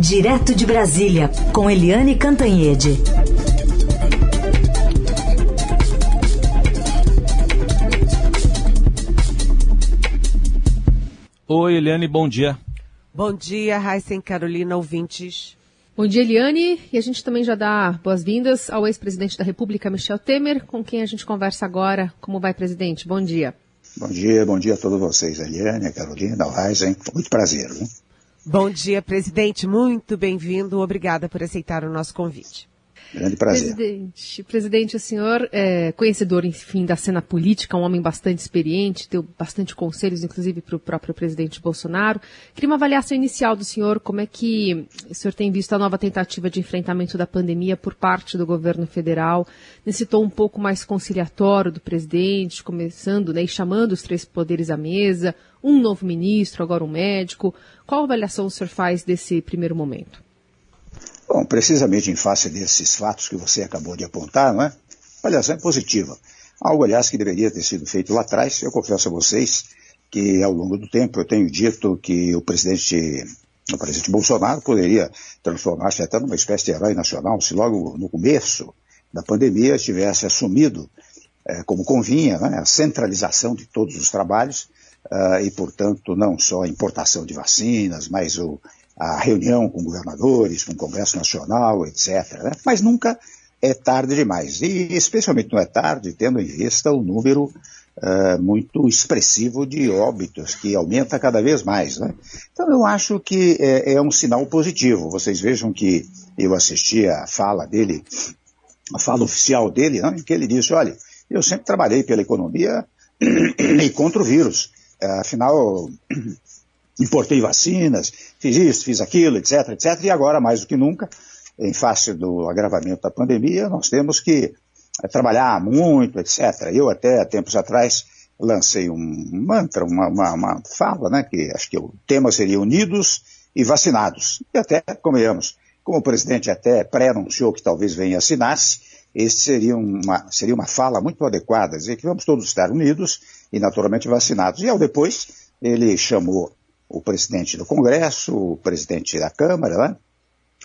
Direto de Brasília, com Eliane Cantanhede. Oi, Eliane, bom dia. Bom dia, Raíssa e Carolina, ouvintes. Bom dia, Eliane. E a gente também já dá boas-vindas ao ex-presidente da República, Michel Temer, com quem a gente conversa agora. Como vai, presidente? Bom dia. Bom dia, bom dia a todos vocês, Eliane, Carolina, Raíssa. Muito prazer. Hein? Bom dia, presidente. Muito bem-vindo. Obrigada por aceitar o nosso convite. Grande prazer. Presidente, presidente, o senhor é conhecedor, enfim, da cena política, um homem bastante experiente, deu bastante conselhos, inclusive, para o próprio presidente Bolsonaro. Queria uma avaliação inicial do senhor, como é que o senhor tem visto a nova tentativa de enfrentamento da pandemia por parte do governo federal, nesse tom um pouco mais conciliatório do presidente, começando né, e chamando os três poderes à mesa, um novo ministro, agora um médico. Qual avaliação o senhor faz desse primeiro momento? Bom, precisamente em face desses fatos que você acabou de apontar, não é? A avaliação é positiva. Algo, aliás, que deveria ter sido feito lá atrás. Eu confesso a vocês que, ao longo do tempo, eu tenho dito que o presidente, o presidente Bolsonaro poderia transformar-se até numa espécie de herói nacional se logo no começo da pandemia tivesse assumido, eh, como convinha, né, a centralização de todos os trabalhos uh, e, portanto, não só a importação de vacinas, mas o a reunião com governadores, com o Congresso Nacional, etc. Né? Mas nunca é tarde demais. E especialmente não é tarde, tendo em vista o número uh, muito expressivo de óbitos, que aumenta cada vez mais. Né? Então eu acho que é, é um sinal positivo. Vocês vejam que eu assisti a fala dele, a fala oficial dele, né, em que ele disse, olha, eu sempre trabalhei pela economia e contra o vírus. Afinal, importei vacinas, fiz isso, fiz aquilo, etc, etc, e agora, mais do que nunca, em face do agravamento da pandemia, nós temos que é, trabalhar muito, etc. Eu até, tempos atrás, lancei um mantra, uma, uma, uma fala, né, que acho que o tema seria unidos e vacinados. E até, convenhamos, como o presidente até pré-anunciou que talvez venha assinar-se, esse seria uma, seria uma fala muito adequada, dizer que vamos todos estar unidos e naturalmente vacinados. E ao depois, ele chamou o presidente do Congresso, o presidente da Câmara, né?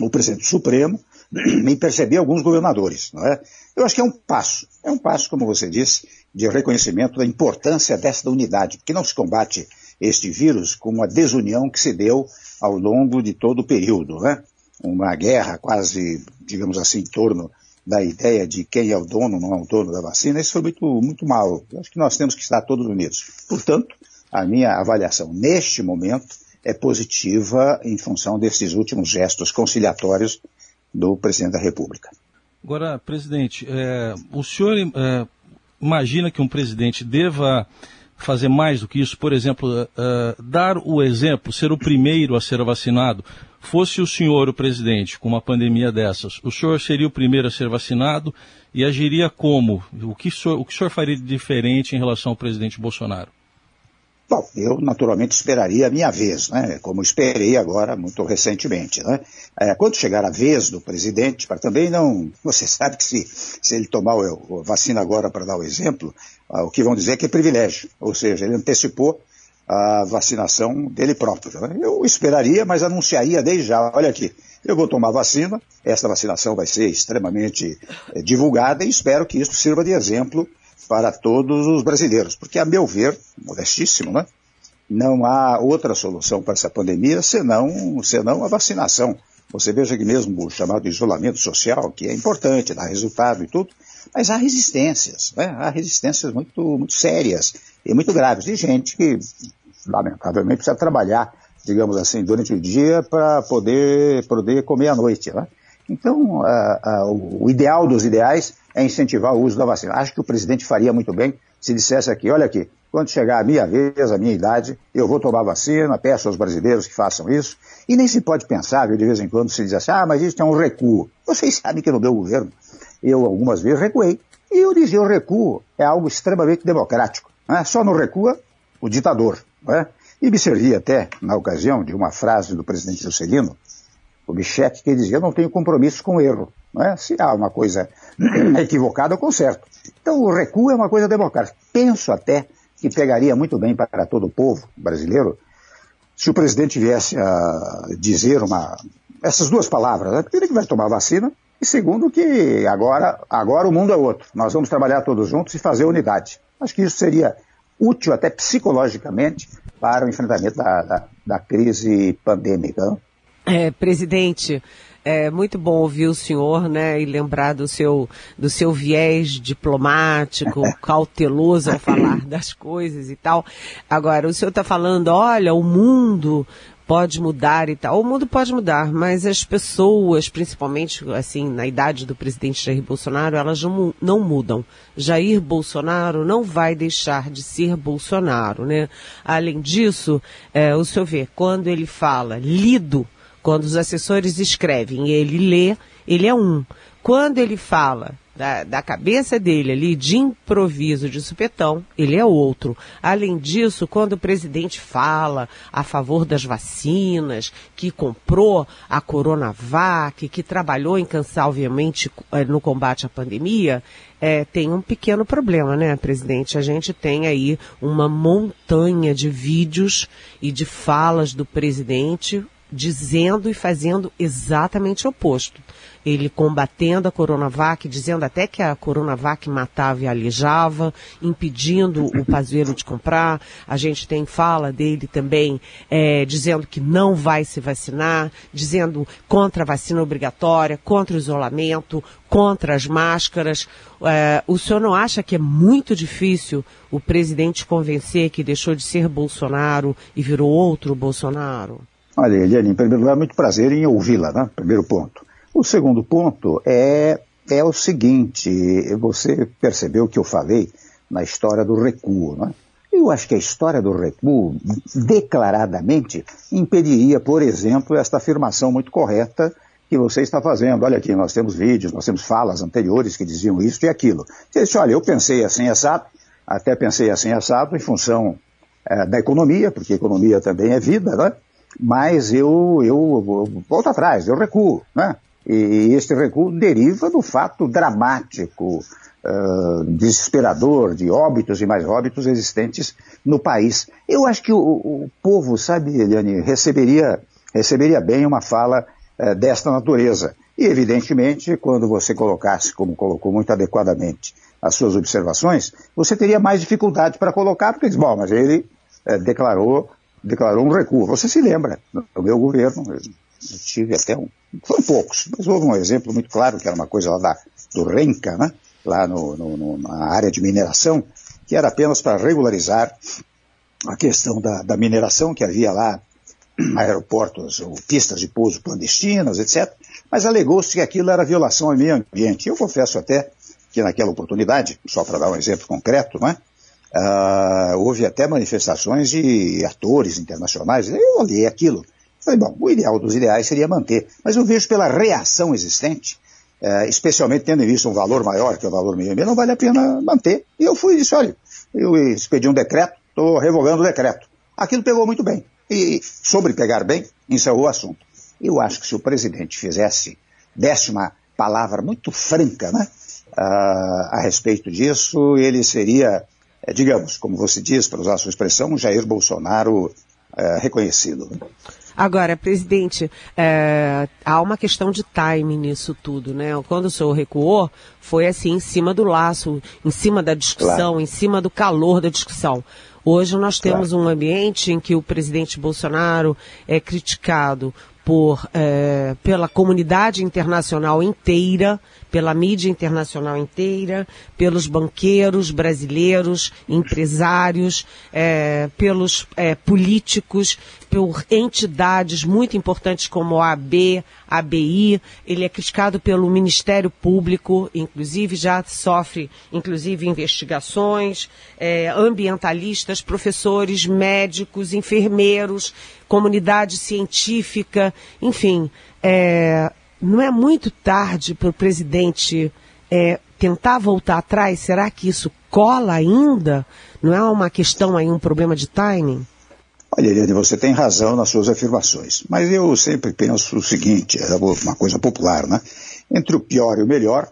o presidente do Supremo, e perceber alguns governadores. Não é? Eu acho que é um passo, é um passo, como você disse, de reconhecimento da importância desta unidade, porque não se combate este vírus com uma desunião que se deu ao longo de todo o período. Né? Uma guerra quase, digamos assim, em torno da ideia de quem é o dono, não é o dono da vacina, isso foi muito, muito mal. Eu acho que nós temos que estar todos unidos. Portanto, a minha avaliação neste momento é positiva em função desses últimos gestos conciliatórios do presidente da República. Agora, presidente, é, o senhor é, imagina que um presidente deva fazer mais do que isso? Por exemplo, é, dar o exemplo, ser o primeiro a ser vacinado? Fosse o senhor o presidente com uma pandemia dessas, o senhor seria o primeiro a ser vacinado e agiria como? O que o senhor, o, que o senhor faria de diferente em relação ao presidente Bolsonaro? Bom, eu naturalmente esperaria a minha vez, né? Como esperei agora muito recentemente, né? É, quando chegar a vez do presidente, para também não, você sabe que se, se ele tomar o, a vacina agora para dar o exemplo, ah, o que vão dizer é que é privilégio, ou seja, ele antecipou a vacinação dele próprio. Eu esperaria, mas anunciaria desde já, olha aqui, eu vou tomar vacina, essa vacinação vai ser extremamente é, divulgada e espero que isso sirva de exemplo para todos os brasileiros, porque, a meu ver, modestíssimo, né? Não há outra solução para essa pandemia senão, senão a vacinação. Você veja que mesmo o chamado isolamento social, que é importante, dá resultado e tudo, mas há resistências, né? há resistências muito, muito sérias e muito graves de gente que, lamentavelmente, precisa trabalhar, digamos assim, durante o dia para poder, poder comer à noite. Né? Então, o ideal dos ideais é incentivar o uso da vacina. Acho que o presidente faria muito bem se dissesse aqui, olha aqui, quando chegar a minha vez, a minha idade, eu vou tomar vacina, peço aos brasileiros que façam isso. E nem se pode pensar, viu, de vez em quando se diz assim, ah, mas isso é um recuo. Vocês sabem que no meu governo eu algumas vezes recuei. E eu dizia, o recuo é algo extremamente democrático. Né? Só não recua o ditador. Né? E me servia até, na ocasião, de uma frase do presidente Juscelino, o Bichette, que dizia, eu não tenho compromisso com o erro. Né? Se há uma coisa equivocada, eu conserto. Então o recuo é uma coisa democrática. Penso até que pegaria muito bem para todo o povo brasileiro se o presidente viesse a dizer uma, essas duas palavras. Né? Primeiro que vai tomar vacina e segundo que agora, agora o mundo é outro. Nós vamos trabalhar todos juntos e fazer unidade. Acho que isso seria útil até psicologicamente para o enfrentamento da, da, da crise pandêmica. É, presidente, é muito bom ouvir o senhor, né, e lembrar do seu, do seu viés diplomático, cauteloso ao falar das coisas e tal. Agora, o senhor está falando, olha, o mundo pode mudar e tal. O mundo pode mudar, mas as pessoas, principalmente assim na idade do presidente Jair Bolsonaro, elas não, não mudam. Jair Bolsonaro não vai deixar de ser Bolsonaro, né? Além disso, é, o senhor vê, quando ele fala lido, quando os assessores escrevem e ele lê, ele é um. Quando ele fala da, da cabeça dele ali, de improviso, de supetão, ele é outro. Além disso, quando o presidente fala a favor das vacinas, que comprou a Coronavac, que trabalhou incansavelmente eh, no combate à pandemia, é, tem um pequeno problema, né, presidente? A gente tem aí uma montanha de vídeos e de falas do presidente dizendo e fazendo exatamente o oposto ele combatendo a Coronavac, dizendo até que a Coronavac matava e alijava, impedindo o Pazuello de comprar. A gente tem fala dele também é, dizendo que não vai se vacinar, dizendo contra a vacina obrigatória, contra o isolamento, contra as máscaras. É, o senhor não acha que é muito difícil o presidente convencer que deixou de ser Bolsonaro e virou outro Bolsonaro? Olha, Eliane, em primeiro lugar, muito prazer em ouvi-la, né? Primeiro ponto. O segundo ponto é, é o seguinte, você percebeu que eu falei na história do recuo, né? Eu acho que a história do recuo, declaradamente, impediria, por exemplo, esta afirmação muito correta que você está fazendo. Olha aqui, nós temos vídeos, nós temos falas anteriores que diziam isso e aquilo. Você disse, olha, eu pensei assim assado, até pensei assim assado em função é, da economia, porque economia também é vida, né? Mas eu, eu, eu volto atrás, eu recuo, né? E este recuo deriva do fato dramático, uh, desesperador de óbitos e mais óbitos existentes no país. Eu acho que o, o povo, sabe, Eliane, receberia, receberia bem uma fala uh, desta natureza. E, evidentemente, quando você colocasse, como colocou muito adequadamente, as suas observações, você teria mais dificuldade para colocar, porque diz, bom, mas ele uh, declarou, declarou um recuo. Você se lembra, no meu governo, eu tive até um. Foram poucos, mas houve um exemplo muito claro, que era uma coisa lá da, do Renca, né? lá no, no, na área de mineração, que era apenas para regularizar a questão da, da mineração, que havia lá aeroportos ou pistas de pouso clandestinas, etc. Mas alegou-se que aquilo era violação ao meio ambiente. Eu confesso até que naquela oportunidade, só para dar um exemplo concreto, né, uh, houve até manifestações de atores internacionais. Eu olhei aquilo Falei, bom, o ideal dos ideais seria manter, mas eu vejo pela reação existente, é, especialmente tendo em vista um valor maior que o valor mínimo, não vale a pena manter. E eu fui e disse, olha, eu expedi um decreto, estou revogando o decreto. Aquilo pegou muito bem. E sobre pegar bem, encerrou o assunto. Eu acho que se o presidente fizesse, desse uma palavra muito franca, né, a, a respeito disso, ele seria, digamos, como você diz, para usar a sua expressão, um Jair Bolsonaro é, reconhecido. Agora, presidente, é, há uma questão de time nisso tudo, né? Quando o senhor recuou, foi assim, em cima do laço, em cima da discussão, claro. em cima do calor da discussão. Hoje nós temos claro. um ambiente em que o presidente Bolsonaro é criticado por, é, pela comunidade internacional inteira, pela mídia internacional inteira, pelos banqueiros brasileiros, empresários, é, pelos é, políticos, por entidades muito importantes como a AB, ABI. Ele é criticado pelo Ministério Público, inclusive já sofre, inclusive investigações, é, ambientalistas, professores, médicos, enfermeiros, comunidade científica, enfim. É, não é muito tarde para o presidente é, tentar voltar atrás? Será que isso cola ainda? Não é uma questão aí, um problema de timing? Olha, Eliane, você tem razão nas suas afirmações, mas eu sempre penso o seguinte, é uma coisa popular, né? Entre o pior e o melhor,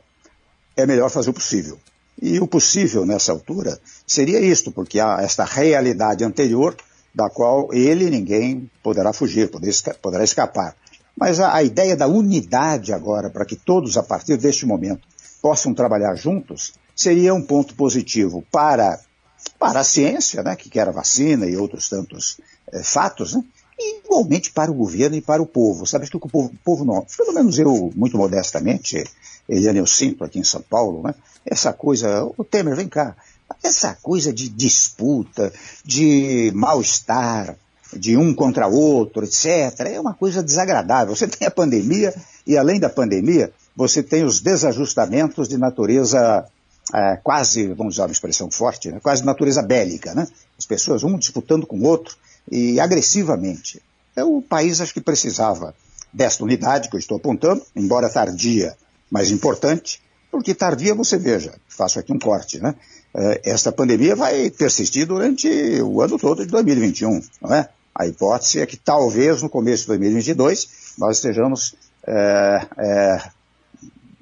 é melhor fazer o possível. E o possível nessa altura seria isto, porque há esta realidade anterior da qual ele ninguém poderá fugir, poderá escapar Mas a, a ideia da unidade agora, para que todos, a partir deste momento, possam trabalhar juntos, seria um ponto positivo para, para a ciência, né, que quer a vacina e outros tantos é, fatos, né, e igualmente para o governo e para o povo. Sabe que o povo, o povo não, pelo menos eu, muito modestamente, Eliane, eu sinto aqui em São Paulo, né, essa coisa, o Temer, vem cá, essa coisa de disputa, de mal-estar, de um contra outro, etc., é uma coisa desagradável. Você tem a pandemia e, além da pandemia, você tem os desajustamentos de natureza é, quase, vamos usar uma expressão forte, né, quase natureza bélica, né? As pessoas, um disputando com o outro e agressivamente. É o país, acho que precisava desta unidade que eu estou apontando, embora tardia, mas importante, porque tardia, você veja, faço aqui um corte, né? É, esta pandemia vai persistir durante o ano todo de 2021, não é? A hipótese é que talvez no começo de 2022 nós estejamos é, é,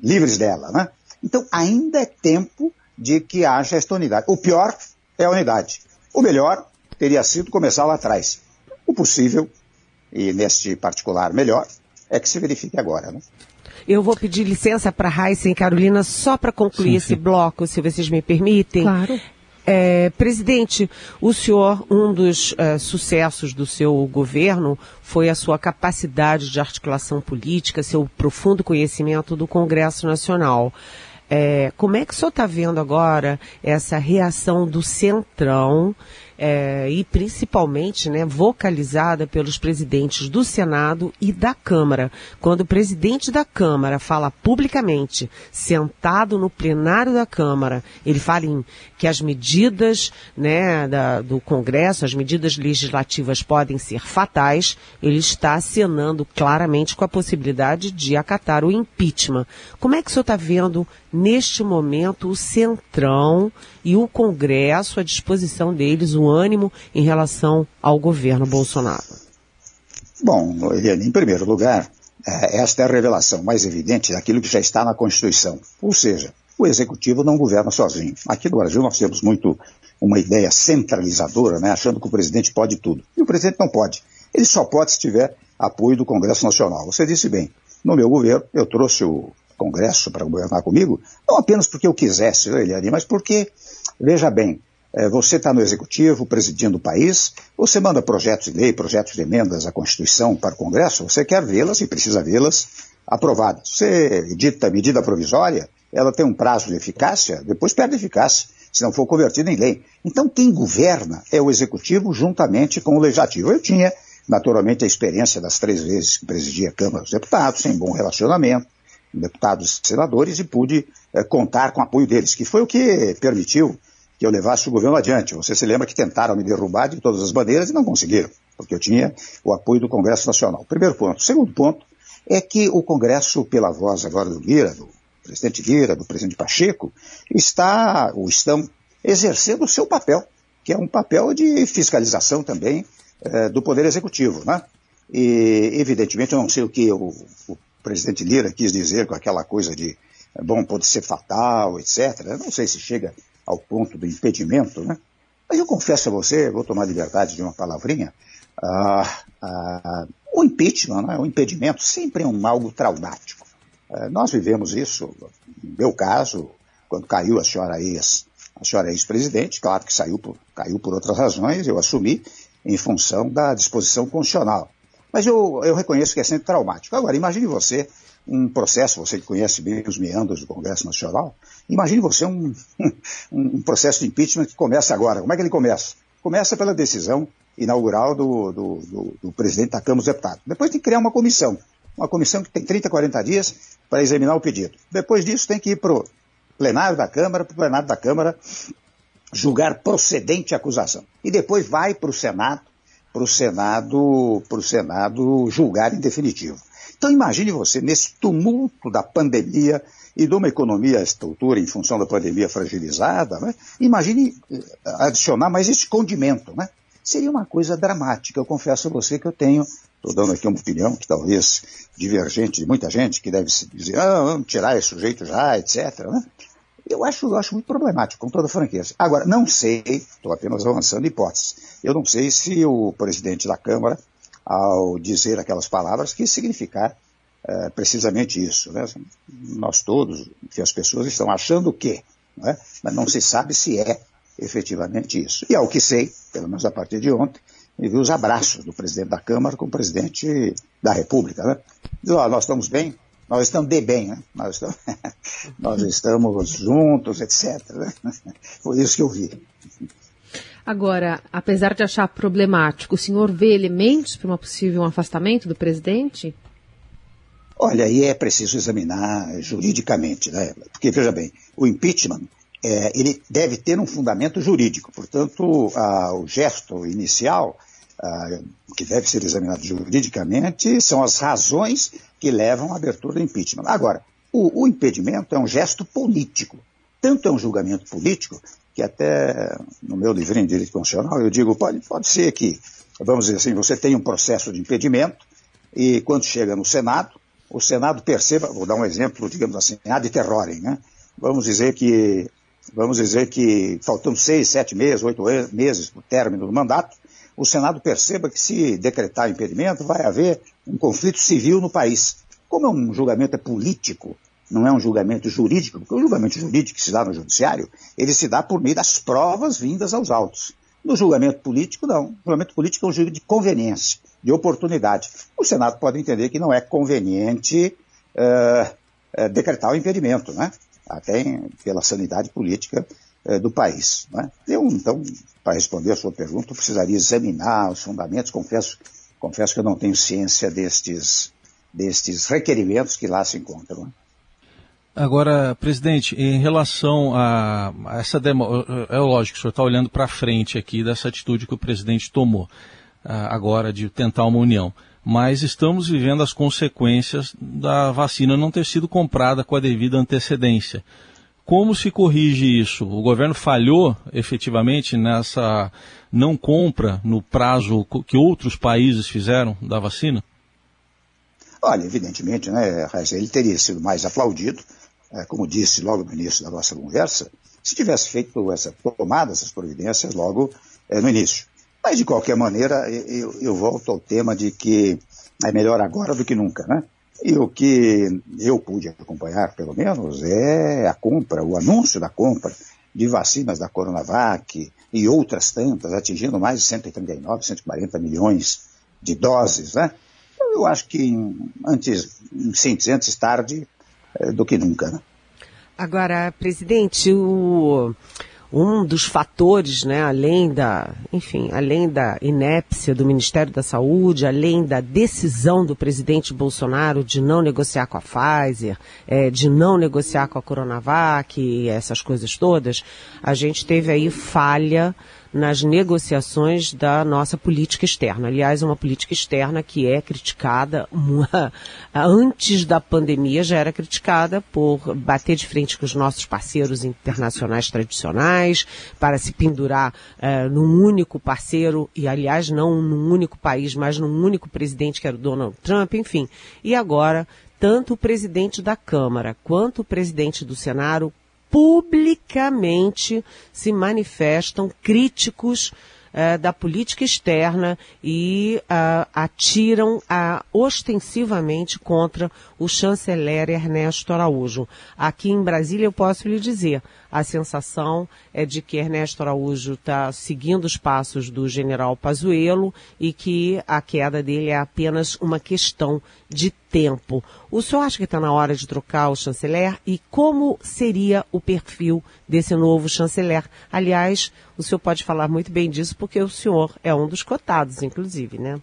livres dela, né? Então, ainda é tempo de que haja esta unidade. O pior é a unidade. O melhor teria sido começar lá atrás. O possível, e neste particular melhor, é que se verifique agora. Né? Eu vou pedir licença para Raíssa e Carolina só para concluir sim, esse sim. bloco, se vocês me permitem. Claro. É, presidente, o senhor, um dos é, sucessos do seu governo foi a sua capacidade de articulação política, seu profundo conhecimento do Congresso Nacional. É, como é que o senhor está vendo agora essa reação do Centrão é, e principalmente né, vocalizada pelos presidentes do Senado e da Câmara. Quando o presidente da Câmara fala publicamente, sentado no plenário da Câmara, ele fala em que as medidas né, da, do Congresso, as medidas legislativas podem ser fatais, ele está acenando claramente com a possibilidade de acatar o impeachment. Como é que o senhor está vendo neste momento o Centrão e o Congresso à disposição deles, o ânimo em relação ao governo Bolsonaro? Bom, Eliane, em primeiro lugar, é, esta é a revelação mais evidente daquilo que já está na Constituição. Ou seja, o executivo não governa sozinho. Aqui no Brasil nós temos muito uma ideia centralizadora, né, achando que o presidente pode tudo. E o presidente não pode. Ele só pode se tiver apoio do Congresso Nacional. Você disse bem, no meu governo eu trouxe o Congresso para governar comigo, não apenas porque eu quisesse, Eliane, mas porque, veja bem, você está no Executivo, presidindo o país, você manda projetos de lei, projetos de emendas à Constituição para o Congresso, você quer vê-las e precisa vê-las aprovadas. Você edita medida provisória, ela tem um prazo de eficácia, depois perde eficácia, se não for convertida em lei. Então, quem governa é o Executivo juntamente com o Legislativo. Eu tinha, naturalmente, a experiência das três vezes que presidi a Câmara dos Deputados, sem bom relacionamento, deputados e senadores e pude é, contar com o apoio deles, que foi o que permitiu que eu levasse o governo adiante. Você se lembra que tentaram me derrubar de todas as bandeiras e não conseguiram, porque eu tinha o apoio do Congresso Nacional. Primeiro ponto. Segundo ponto é que o Congresso, pela voz agora do Lira, do presidente Lira, do presidente Pacheco, está, ou estão, exercendo o seu papel, que é um papel de fiscalização também é, do Poder Executivo, né? E, evidentemente, eu não sei o que o, o presidente Lira quis dizer com aquela coisa de, é bom, pode ser fatal, etc. Eu não sei se chega ao ponto do impedimento, né? Mas eu confesso a você, vou tomar liberdade de uma palavrinha, ah, ah, o impeachment, né, o impedimento, sempre é um algo traumático. Ah, nós vivemos isso, no meu caso, quando caiu a senhora ex, a senhora ex-presidente, claro que saiu por, caiu por outras razões, eu assumi em função da disposição constitucional. Mas eu, eu reconheço que é sempre traumático. Agora, imagine você um processo, você que conhece bem os meandros do Congresso Nacional, imagine você um, um, processo de impeachment que começa agora. Como é que ele começa? Começa pela decisão inaugural do, do, do, do presidente da Câmara dos Deputados. Depois tem que criar uma comissão. Uma comissão que tem 30, 40 dias para examinar o pedido. Depois disso tem que ir para o plenário da Câmara, para o plenário da Câmara julgar procedente a acusação. E depois vai para o Senado para o Senado, para o Senado julgar em definitivo. Então imagine você, nesse tumulto da pandemia e de uma economia estrutura em função da pandemia fragilizada, né? imagine eh, adicionar mais esse condimento, né? Seria uma coisa dramática. Eu confesso a você que eu tenho, estou dando aqui uma opinião que talvez divergente de muita gente, que deve se dizer, ah, vamos tirar esse sujeito já, etc. Né? Eu acho, eu acho muito problemático, com toda franqueza. Agora, não sei, estou apenas avançando hipóteses, eu não sei se o presidente da Câmara ao dizer aquelas palavras que significar é, precisamente isso. Né? Nós todos, que as pessoas estão achando que, é? mas não se sabe se é efetivamente isso. E ao que sei, pelo menos a partir de ontem, me vi os abraços do presidente da Câmara com o presidente da República. Né? Diz, nós estamos bem, nós estamos de bem, né? nós, estamos, nós estamos juntos, etc. Né? Foi isso que eu vi. Agora, apesar de achar problemático, o senhor vê elementos para um possível afastamento do presidente? Olha, aí é preciso examinar juridicamente, né? Porque, veja bem, o impeachment, é, ele deve ter um fundamento jurídico. Portanto, a, o gesto inicial, a, que deve ser examinado juridicamente, são as razões que levam à abertura do impeachment. Agora, o, o impedimento é um gesto político. Tanto é um julgamento político que até no meu livrinho de direito constitucional eu digo, pode, pode ser que, vamos dizer assim, você tem um processo de impedimento e quando chega no Senado, o Senado perceba, vou dar um exemplo, digamos assim, ad terrorem, né? Vamos dizer que, vamos dizer que faltam seis, sete meses, oito meses para o término do mandato, o Senado perceba que se decretar impedimento vai haver um conflito civil no país. Como é um julgamento político, não é um julgamento jurídico, porque o julgamento jurídico que se dá no judiciário, ele se dá por meio das provas vindas aos autos. No julgamento político, não. O julgamento político é um julgamento de conveniência, de oportunidade. O Senado pode entender que não é conveniente uh, decretar o impedimento, né? até pela sanidade política uh, do país. Né? Eu, então, para responder a sua pergunta, precisaria examinar os fundamentos. Confesso, confesso que eu não tenho ciência destes, destes requerimentos que lá se encontram. Né? Agora, presidente, em relação a, essa demo, é lógico, o senhor está olhando para frente aqui dessa atitude que o presidente tomou agora de tentar uma união. Mas estamos vivendo as consequências da vacina não ter sido comprada com a devida antecedência. Como se corrige isso? O governo falhou efetivamente nessa não compra no prazo que outros países fizeram da vacina? Olha, evidentemente, né, ele teria sido mais aplaudido como disse logo no início da nossa conversa, se tivesse feito essa tomada essas providências logo é, no início. Mas, de qualquer maneira, eu, eu, volto ao tema de que é melhor agora do que nunca, né? E o que eu pude acompanhar, pelo menos, é a compra, o anúncio da compra de vacinas da Coronavac e outras tantas, atingindo mais de 139, 140 milhões de doses, né? Eu acho que antes, sim, antes tarde, é, do que nunca. Né? Agora, presidente, o, um dos fatores, né, além da, enfim, além da inépcia do Ministério da Saúde, além da decisão do presidente Bolsonaro de não negociar com a Pfizer, é, de não negociar com a Coronavac, essas coisas todas, a gente teve aí falha nas negociações da nossa política externa. Aliás, uma política externa que é criticada, antes da pandemia já era criticada por bater de frente com os nossos parceiros internacionais tradicionais, para se pendurar uh, num único parceiro, e aliás, não num único país, mas num único presidente que era o Donald Trump, enfim. E agora, tanto o presidente da Câmara quanto o presidente do Senado publicamente se manifestam críticos uh, da política externa e uh, atiram uh, ostensivamente contra o chanceler Ernesto Araújo. Aqui em Brasília eu posso lhe dizer, a sensação é de que Ernesto Araújo está seguindo os passos do general Pazuello e que a queda dele é apenas uma questão de tempo. O senhor acha que está na hora de trocar o chanceler? E como seria o perfil desse novo chanceler? Aliás, o senhor pode falar muito bem disso porque o senhor é um dos cotados, inclusive, né?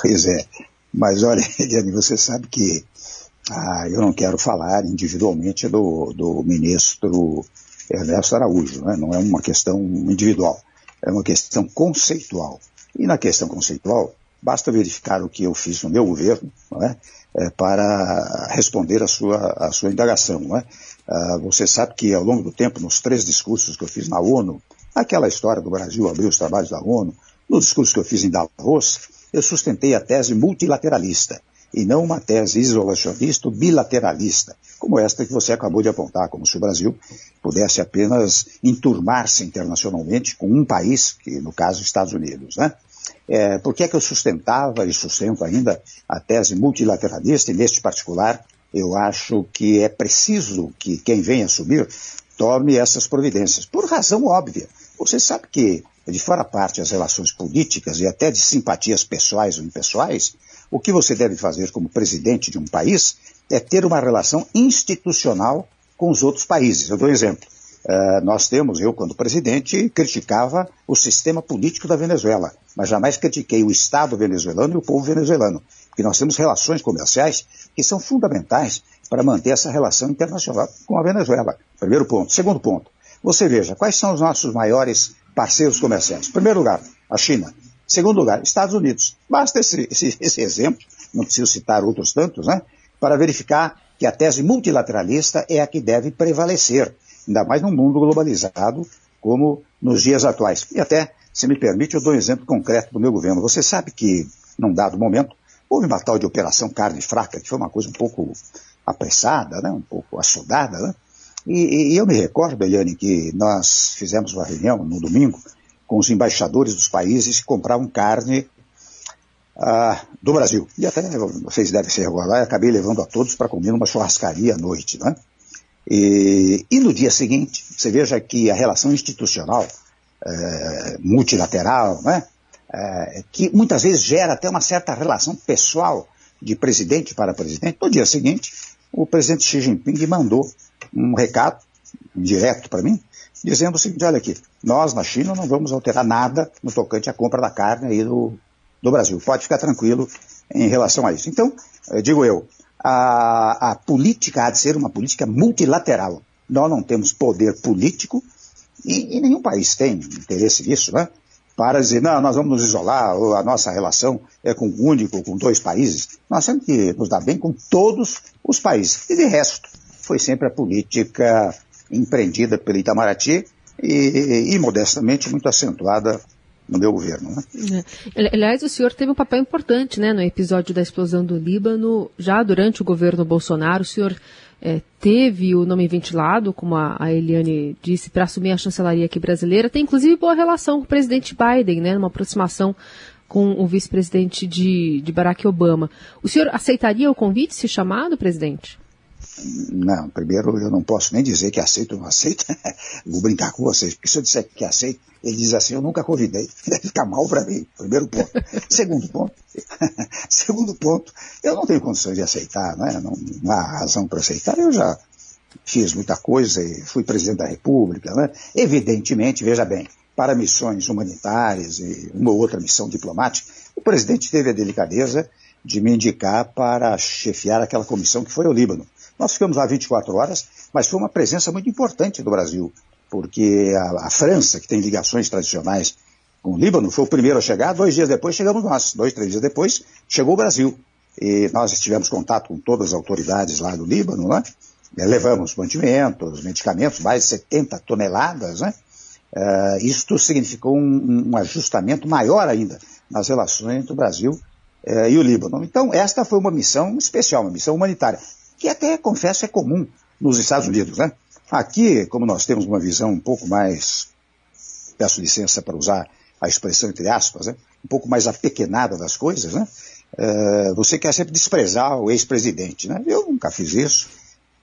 Pois é. Mas olha, Eliane, você sabe que ah, eu não quero falar individualmente do, do ministro Ernesto Araújo, né? não é uma questão individual, é uma questão conceitual. E na questão conceitual, basta verificar o que eu fiz no meu governo é? É, para responder a sua, a sua indagação. É? Ah, você sabe que ao longo do tempo, nos três discursos que eu fiz na ONU, aquela história do Brasil abrir os trabalhos da ONU, no discurso que eu fiz em Davos, eu sustentei a tese multilateralista e não uma tese isolacionista ou bilateralista, como esta que você acabou de apontar, como se o Brasil pudesse apenas enturmar-se internacionalmente com um país, que no caso Estados Unidos. Né? É, por que é que eu sustentava e sustento ainda a tese multilateralista e neste particular eu acho que é preciso que quem vem assumir tome essas providências, por razão óbvia. Você sabe que, de fora parte as relações políticas e até de simpatias pessoais ou impessoais, o que você deve fazer como presidente de um país é ter uma relação institucional com os outros países. Eu dou um exemplo. Uh, nós temos, eu quando presidente, criticava o sistema político da Venezuela, mas jamais critiquei o Estado venezuelano e o povo venezuelano, porque nós temos relações comerciais que são fundamentais para manter essa relação internacional com a Venezuela. Primeiro ponto. Segundo ponto, você veja, quais são os nossos maiores parceiros comerciais? Primeiro lugar, a China. Segundo lugar, Estados Unidos. Basta esse, esse, esse exemplo, não preciso citar outros tantos, né? Para verificar que a tese multilateralista é a que deve prevalecer, ainda mais num mundo globalizado como nos dias atuais. E até, se me permite, eu dou um exemplo concreto do meu governo. Você sabe que, num dado momento, houve uma tal de Operação Carne Fraca, que foi uma coisa um pouco apressada, né? um pouco assodada, né? E, e, eu me recordo, Eliane, que nós fizemos uma reunião no domingo com os embaixadores dos países que compravam carne ah, do Brasil. E até vocês devem ser agora lá, acabei levando a todos para comer numa churrascaria à noite. Né? E, e, no dia seguinte, você veja que a relação institucional, é, multilateral, né? É, que muitas vezes gera até uma certa relação pessoal de presidente para presidente. No dia seguinte, o presidente Xi Jinping mandou um recado direto para mim, dizendo o seguinte, olha aqui, nós na China não vamos alterar nada no tocante à compra da carne aí do, do Brasil. Pode ficar tranquilo em relação a isso. Então, eh, digo eu, a, a política há de ser uma política multilateral. Nós não temos poder político e, e nenhum país tem interesse nisso, né? Para dizer, não, nós vamos nos isolar, a nossa relação é com um único, com dois países. Nós temos que nos dar bem com todos os países. E de resto, foi sempre a política empreendida pelo Itamaraty e, e, modestamente muito acentuada no meu governo. Né? É. Aliás, o senhor teve um papel importante né, no episódio da explosão do Líbano, já durante o governo Bolsonaro. O senhor é, teve o nome ventilado, como a, a Eliane disse, para assumir a chancelaria aqui brasileira. Tem inclusive boa relação com o presidente Biden, né, numa aproximação com o vice-presidente de, de Barack Obama. O senhor aceitaria o convite, se chamado, presidente? Não, primeiro eu não posso nem dizer que aceito ou não aceito. Vou brincar com vocês, porque se eu disser que aceito, ele diz assim, eu nunca convidei. Deve ficar mal para mim. Primeiro ponto. Segundo ponto. Segundo ponto, eu não tenho condições de aceitar, né? não, não há razão para aceitar. Eu já fiz muita coisa e fui presidente da República. Né? Evidentemente, veja bem, para missões humanitárias e uma ou outra missão diplomática, o presidente teve a delicadeza de me indicar para chefiar aquela comissão que foi ao Líbano. Nós ficamos lá 24 horas, mas foi uma presença muito importante do Brasil, porque a, a França, que tem ligações tradicionais com o Líbano, foi o primeiro a chegar, dois dias depois chegamos nós, dois, três dias depois chegou o Brasil. E nós tivemos contato com todas as autoridades lá do Líbano, né? levamos mantimentos, medicamentos, mais de 70 toneladas, né? Uh, isto significou um, um, ajustamento maior ainda nas relações entre o Brasil uh, e o Líbano. Então, esta foi uma missão especial, uma missão humanitária que até, confesso, é comum nos Estados Unidos, né? Aqui, como nós temos uma visão um pouco mais, peço licença para usar a expressão entre aspas, né? um pouco mais apequenada das coisas, né? Uh, você quer sempre desprezar o ex-presidente, né? Eu nunca fiz isso.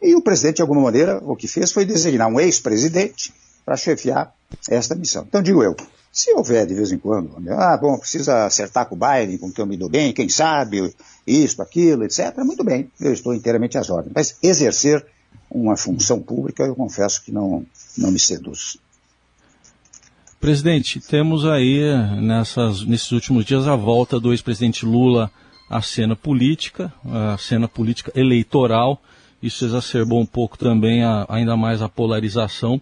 E o presidente, de alguma maneira, o que fez foi designar um ex-presidente para chefiar esta missão. Então, digo eu, se houver de vez em quando, ah, bom, precisa acertar com o Biden, com quem eu me dou bem, quem sabe, isto, aquilo, etc., muito bem, eu estou inteiramente às ordens. Mas exercer uma função pública, eu confesso que não, não me seduz. Presidente, temos aí nessas, nesses últimos dias a volta do ex-presidente Lula à cena política, à cena política eleitoral. Isso exacerbou um pouco também a, ainda mais a polarização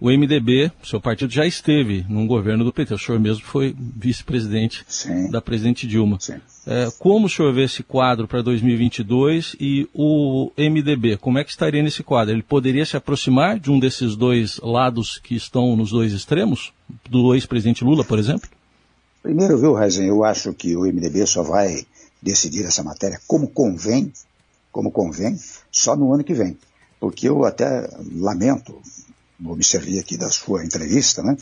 o MDB, seu partido, já esteve num governo do PT. O senhor mesmo foi vice-presidente da presidente Dilma. É, como o senhor vê esse quadro para 2022 e o MDB, como é que estaria nesse quadro? Ele poderia se aproximar de um desses dois lados que estão nos dois extremos? Do ex-presidente Lula, por exemplo? Primeiro, viu, Raizen, eu acho que o MDB só vai decidir essa matéria como convém, como convém, só no ano que vem. Porque eu até lamento servir aqui da sua entrevista, né?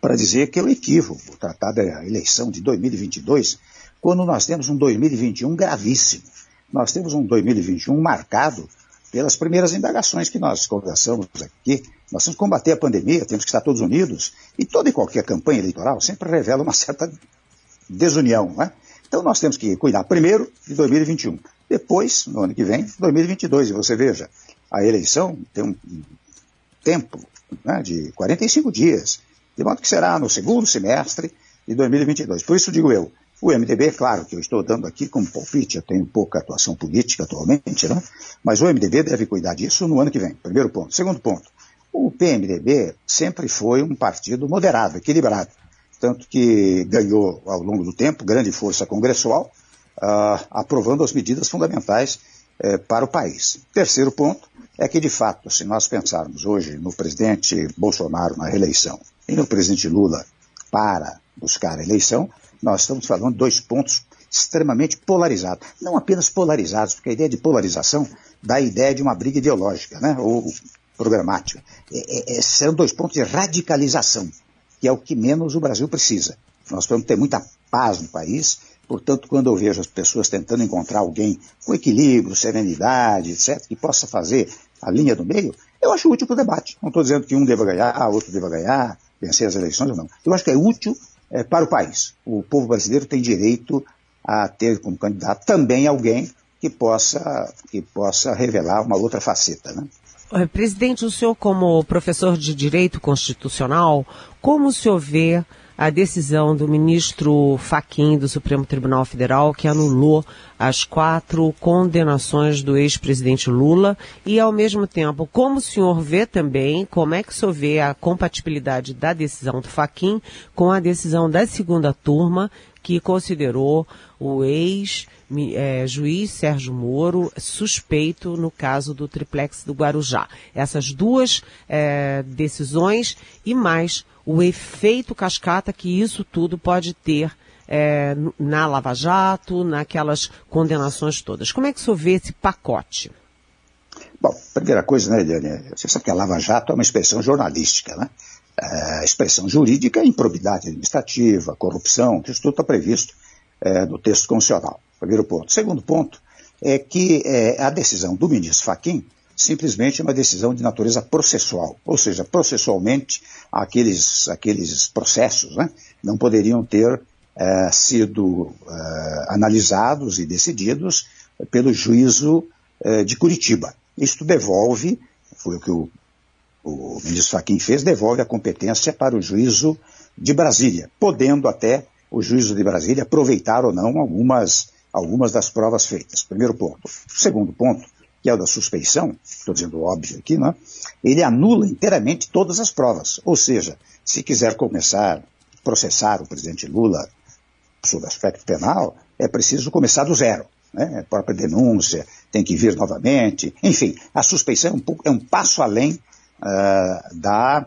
para dizer que é o equívoco tratar da eleição de 2022, quando nós temos um 2021 gravíssimo. Nós temos um 2021 marcado pelas primeiras indagações que nós conversamos aqui. Nós temos que combater a pandemia, temos que estar todos unidos, e toda e qualquer campanha eleitoral sempre revela uma certa desunião. Né? Então nós temos que cuidar primeiro de 2021, depois, no ano que vem, 2022. E você veja, a eleição tem um tempo né, de 45 dias, de modo que será no segundo semestre de 2022. Por isso digo eu, o MDB, claro que eu estou dando aqui como palpite, eu tenho pouca atuação política atualmente, né? mas o MDB deve cuidar disso no ano que vem. Primeiro ponto. Segundo ponto, o PMDB sempre foi um partido moderado, equilibrado, tanto que ganhou ao longo do tempo grande força congressual, uh, aprovando as medidas fundamentais uh, para o país. Terceiro ponto é que, de fato, se nós pensarmos hoje no presidente Bolsonaro na reeleição e no presidente Lula para buscar a eleição, nós estamos falando de dois pontos extremamente polarizados. Não apenas polarizados, porque a ideia de polarização dá a ideia de uma briga ideológica, né? ou programática. É, é, é são dois pontos de radicalização, que é o que menos o Brasil precisa. Nós vamos ter muita paz no país, portanto, quando eu vejo as pessoas tentando encontrar alguém com equilíbrio, serenidade, etc., que possa fazer a linha do meio, eu acho útil para o debate. Não estou dizendo que um deva ganhar, outro deva ganhar, vencer as eleições ou não. Eu acho que é útil é, para o país. O povo brasileiro tem direito a ter como candidato também alguém que possa, que possa revelar uma outra faceta. Né? Presidente, o senhor, como professor de Direito Constitucional, como o senhor vê a decisão do ministro Faquim do Supremo Tribunal Federal que anulou as quatro condenações do ex-presidente Lula e, ao mesmo tempo, como o senhor vê também, como é que o senhor vê a compatibilidade da decisão do Faquim com a decisão da segunda turma que considerou o ex-juiz é, Sérgio Moro suspeito no caso do triplex do Guarujá. Essas duas é, decisões e mais o efeito cascata que isso tudo pode ter é, na Lava Jato, naquelas condenações todas. Como é que o senhor vê esse pacote? Bom, primeira coisa, né, Eliane, você sabe que a Lava Jato é uma expressão jornalística, né? É, expressão jurídica improbidade administrativa, corrupção, isso tudo está previsto é, no texto constitucional. Primeiro ponto. Segundo ponto é que é, a decisão do ministro Fachin simplesmente uma decisão de natureza processual, ou seja, processualmente aqueles, aqueles processos né, não poderiam ter é, sido é, analisados e decididos pelo juízo é, de Curitiba. Isto devolve, foi o que o, o ministro Fachin fez, devolve a competência para o juízo de Brasília, podendo até o juízo de Brasília aproveitar ou não algumas, algumas das provas feitas. Primeiro ponto. Segundo ponto, que é o da suspeição, estou dizendo óbvio aqui, né? ele anula inteiramente todas as provas. Ou seja, se quiser começar a processar o presidente Lula sob aspecto penal, é preciso começar do zero. Né? A própria denúncia tem que vir novamente. Enfim, a suspeição é um, pouco, é um passo além uh, da,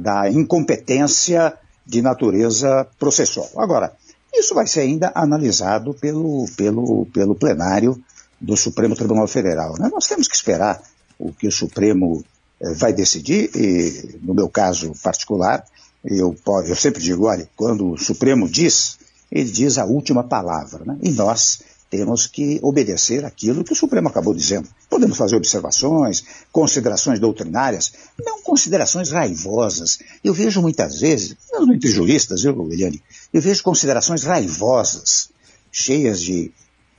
da incompetência de natureza processual. Agora, isso vai ser ainda analisado pelo, pelo, pelo plenário do Supremo Tribunal Federal. Né? Nós temos que esperar o que o Supremo eh, vai decidir, e no meu caso particular, eu, eu sempre digo, olha, quando o Supremo diz, ele diz a última palavra, né? e nós temos que obedecer aquilo que o Supremo acabou dizendo. Podemos fazer observações, considerações doutrinárias, não considerações raivosas. Eu vejo muitas vezes, mesmo entre juristas, eu, Eliane, eu vejo considerações raivosas, cheias de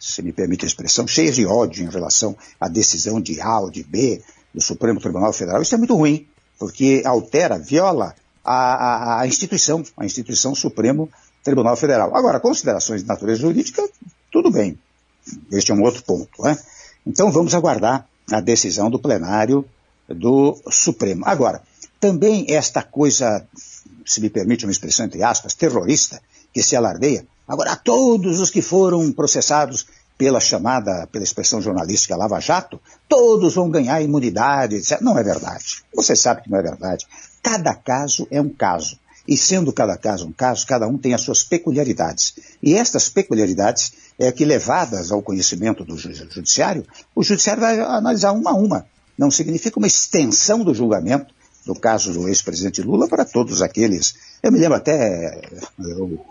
se me permite a expressão, cheias de ódio em relação à decisão de A ou de B do Supremo Tribunal Federal. Isso é muito ruim, porque altera, viola a, a, a instituição, a instituição Supremo Tribunal Federal. Agora, considerações de natureza jurídica, tudo bem. Este é um outro ponto. Né? Então vamos aguardar a decisão do plenário do Supremo. Agora, também esta coisa, se me permite uma expressão entre aspas, terrorista, que se alardeia, Agora, todos os que foram processados pela chamada, pela expressão jornalística Lava Jato, todos vão ganhar imunidade, etc. Não é verdade. Você sabe que não é verdade. Cada caso é um caso. E sendo cada caso um caso, cada um tem as suas peculiaridades. E estas peculiaridades é que, levadas ao conhecimento do judiciário, o judiciário vai analisar uma a uma. Não significa uma extensão do julgamento do caso do ex-presidente Lula para todos aqueles. Eu me lembro até, eu,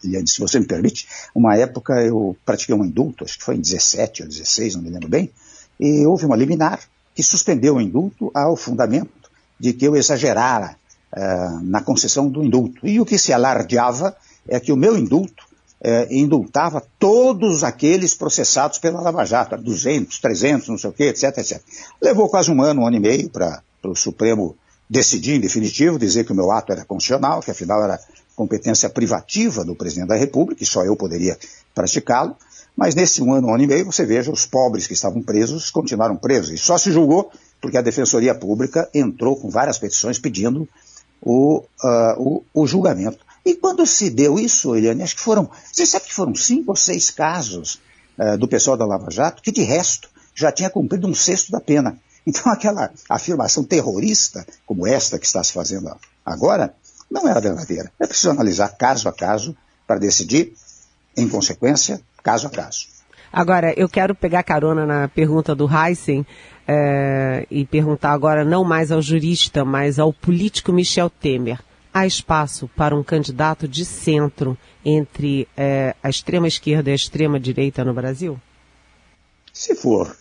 se você me permite, uma época eu pratiquei um indulto, acho que foi em 17 ou 16, não me lembro bem, e houve uma liminar que suspendeu o indulto ao fundamento de que eu exagerara uh, na concessão do indulto. E o que se alardeava é que o meu indulto uh, indultava todos aqueles processados pela Lava Jato, 200, 300, não sei o quê, etc, etc. Levou quase um ano, um ano e meio para o Supremo decidir em definitivo, dizer que o meu ato era constitucional, que afinal era competência privativa do presidente da República, e só eu poderia praticá-lo. Mas nesse um ano, um ano e meio, você veja, os pobres que estavam presos continuaram presos. E só se julgou porque a Defensoria Pública entrou com várias petições pedindo o, uh, o, o, julgamento. E quando se deu isso, Eliane, acho que foram, você sabe que foram cinco ou seis casos uh, do pessoal da Lava Jato que, de resto, já tinha cumprido um sexto da pena. Então, aquela afirmação terrorista, como esta que está se fazendo agora, não era verdadeira. É preciso analisar caso a caso para decidir, em consequência, caso a caso. Agora, eu quero pegar carona na pergunta do Heisen é, e perguntar agora não mais ao jurista, mas ao político Michel Temer. Há espaço para um candidato de centro entre é, a extrema esquerda e a extrema direita no Brasil? Se for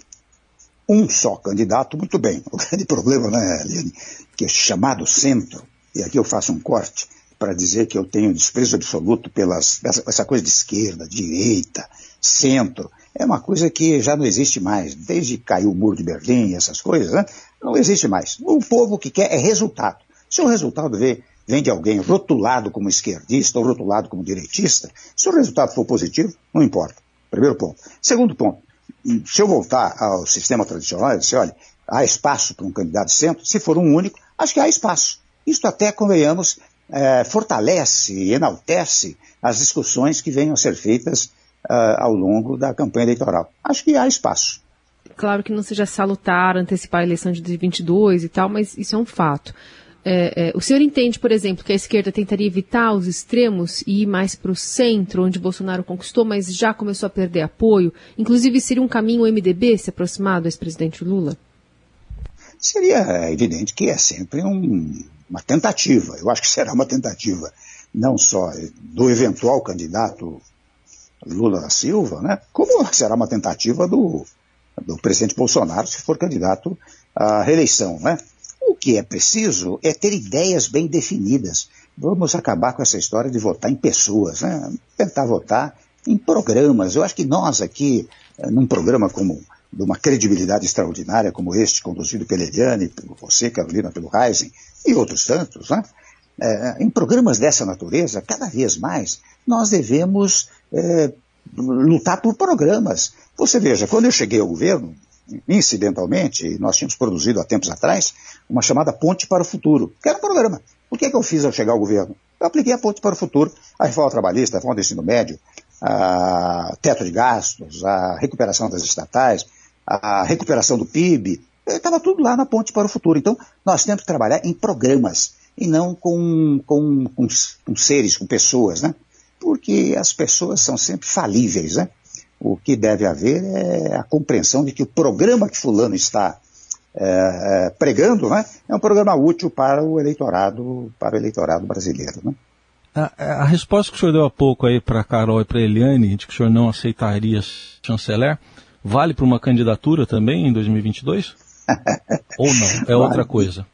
um só candidato, muito bem. O grande problema, né, Eliane, que é chamado centro, e aqui eu faço um corte para dizer que eu tenho desprezo absoluto pelas essa, coisa de esquerda, direita, centro é uma coisa que já não existe mais. Desde que caiu o muro de Berlim, essas coisas, né? não existe mais. O povo que quer é resultado. Se o resultado vem, vem de alguém rotulado como esquerdista ou rotulado como direitista, se o resultado for positivo, não importa. Primeiro ponto. Segundo ponto, se eu voltar ao sistema tradicional, eu disse, olha, há espaço para um candidato centro, se for um único, acho que há espaço. Isto até, convenhamos, é, fortalece e enaltece as discussões que venham a ser feitas uh, ao longo da campanha eleitoral. Acho que há espaço. Claro que não seja salutar antecipar a eleição de 2022 e tal, mas isso é um fato. É, é, o senhor entende, por exemplo, que a esquerda tentaria evitar os extremos e ir mais para o centro, onde Bolsonaro conquistou, mas já começou a perder apoio? Inclusive, seria um caminho o MDB se aproximar do ex-presidente Lula? Seria evidente que é sempre um, uma tentativa. Eu acho que será uma tentativa não só do eventual candidato Lula da Silva, né? como será uma tentativa do, do presidente Bolsonaro se for candidato à reeleição. Né? O que é preciso é ter ideias bem definidas. Vamos acabar com essa história de votar em pessoas, né? tentar votar em programas. Eu acho que nós aqui, eh, num programa como de uma credibilidade extraordinária como este, conduzido pela Eliane, por você, Carolina, pelo Reisen e outros tantos, né? É, em programas dessa natureza, cada vez mais, nós devemos é, lutar por programas. Você veja, quando eu cheguei ao governo, incidentalmente, nós tínhamos produzido há tempos atrás uma chamada Ponte para o Futuro, que era um programa. O que é que eu fiz ao chegar ao governo? Eu apliquei a Ponte para o Futuro, a reforma trabalhista, a reforma do ensino médio, a teto de gastos, a recuperação das estatais, a recuperação do PIB, estava tudo lá na Ponte para o Futuro. Então, nós temos que trabalhar em programas e não com, com, com, com seres, com pessoas, né? porque as pessoas são sempre falíveis, né? O que deve haver é a compreensão de que o programa que fulano está é, é, pregando, né, é um programa útil para o eleitorado, para o eleitorado brasileiro, né? A, a resposta que o senhor deu há pouco aí para Carol e para Eliane, de que o senhor não aceitaria chanceler, vale para uma candidatura também em 2022? Ou não? É outra coisa?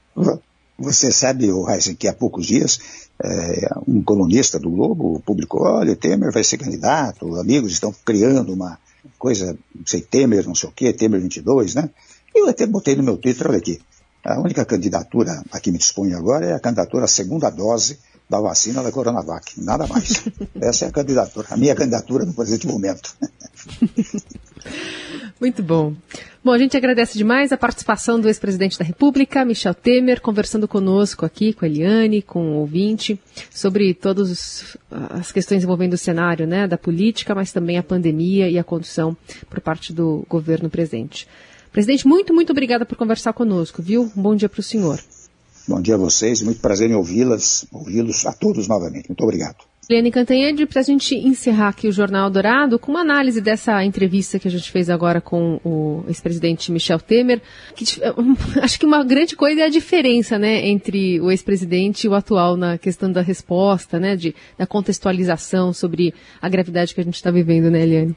Você sabe, Heisen, que há poucos dias é, um colunista do Globo publicou, olha, Temer vai ser candidato, amigos estão criando uma coisa, não sei, Temer não sei o quê, Temer 22, né? Eu até botei no meu Twitter, olha aqui, a única candidatura a que me disponho agora é a candidatura à segunda dose da vacina da Coronavac, nada mais. Essa é a candidatura, a minha candidatura no presente momento. Muito bom. Bom, a gente agradece demais a participação do ex-presidente da República, Michel Temer, conversando conosco aqui, com a Eliane, com o ouvinte, sobre todas as questões envolvendo o cenário né, da política, mas também a pandemia e a condução por parte do governo presente. Presidente, muito, muito obrigada por conversar conosco, viu? Um bom dia para o senhor. Bom dia a vocês, muito prazer em ouvi-las, ouvi-los a todos novamente. Muito obrigado. Eliane Cantanhede, para a gente encerrar aqui o Jornal Dourado, com uma análise dessa entrevista que a gente fez agora com o ex-presidente Michel Temer, que, acho que uma grande coisa é a diferença né, entre o ex-presidente e o atual na questão da resposta, né, de, da contextualização sobre a gravidade que a gente está vivendo, né, Eliane?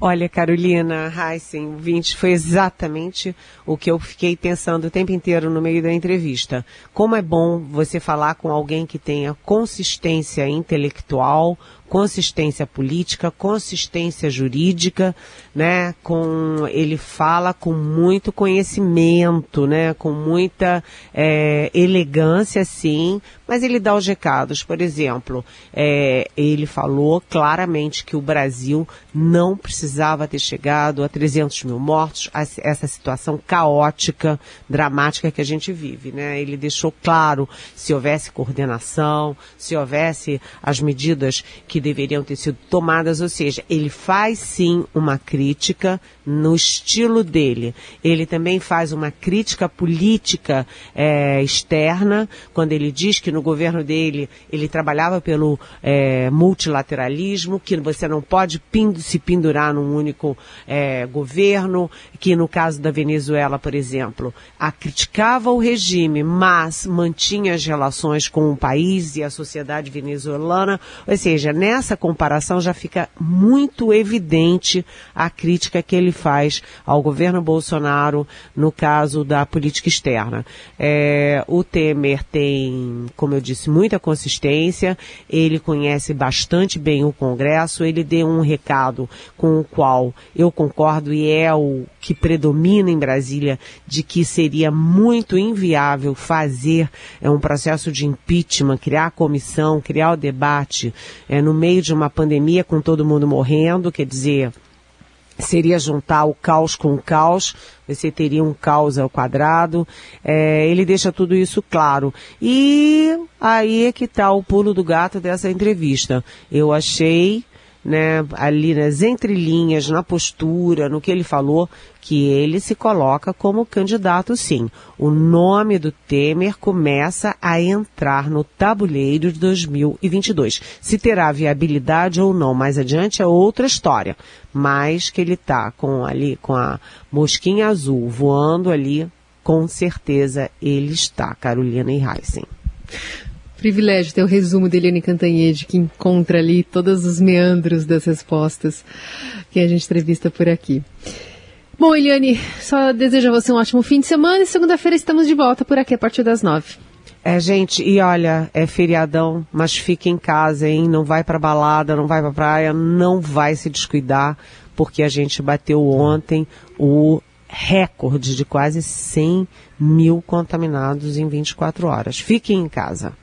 Olha, Carolina Heissen, 20, foi exatamente o que eu fiquei pensando o tempo inteiro no meio da entrevista. Como é bom você falar com alguém que tenha consistência intelectual, consistência política, consistência jurídica, né? Com ele fala com muito conhecimento, né? Com muita é, elegância, sim, mas ele dá os recados. Por exemplo, é, ele falou claramente que o Brasil não precisava ter chegado a 300 mil mortos, a essa situação caótica, dramática que a gente vive, né? Ele deixou claro se houvesse coordenação, se houvesse as medidas que deveriam ter sido tomadas, ou seja, ele faz sim uma crítica no estilo dele. Ele também faz uma crítica política é, externa, quando ele diz que no governo dele ele trabalhava pelo é, multilateralismo, que você não pode se pendurar num único é, governo, que no caso da Venezuela, por exemplo, a criticava o regime, mas mantinha as relações com o país e a sociedade venezuelana. Ou seja, nessa comparação já fica muito evidente a crítica que ele faz ao governo Bolsonaro no caso da política externa. É, o Temer tem, como eu disse, muita consistência, ele conhece bastante bem o Congresso, ele deu um recado com o qual eu concordo e é o que predomina em Brasília de que seria muito inviável fazer é, um processo de impeachment, criar comissão, criar o debate é, no meio de uma pandemia com todo mundo morrendo, quer dizer, seria juntar o caos com o caos, você teria um caos ao quadrado. É, ele deixa tudo isso claro. E aí é que está o pulo do gato dessa entrevista. Eu achei né, ali nas entrelinhas, na postura, no que ele falou, que ele se coloca como candidato sim. O nome do Temer começa a entrar no tabuleiro de 2022. Se terá viabilidade ou não mais adiante é outra história. Mas que ele está com ali com a mosquinha azul voando ali, com certeza ele está, Carolina e Heissen privilégio ter o resumo de Eliane Cantanhede, que encontra ali todos os meandros das respostas que a gente entrevista por aqui. Bom, Eliane, só desejo a você um ótimo fim de semana e segunda-feira estamos de volta por aqui a partir das nove. É, gente, e olha, é feriadão, mas fique em casa, hein? Não vai pra balada, não vai pra praia, não vai se descuidar, porque a gente bateu ontem o recorde de quase 100 mil contaminados em 24 horas. Fiquem em casa.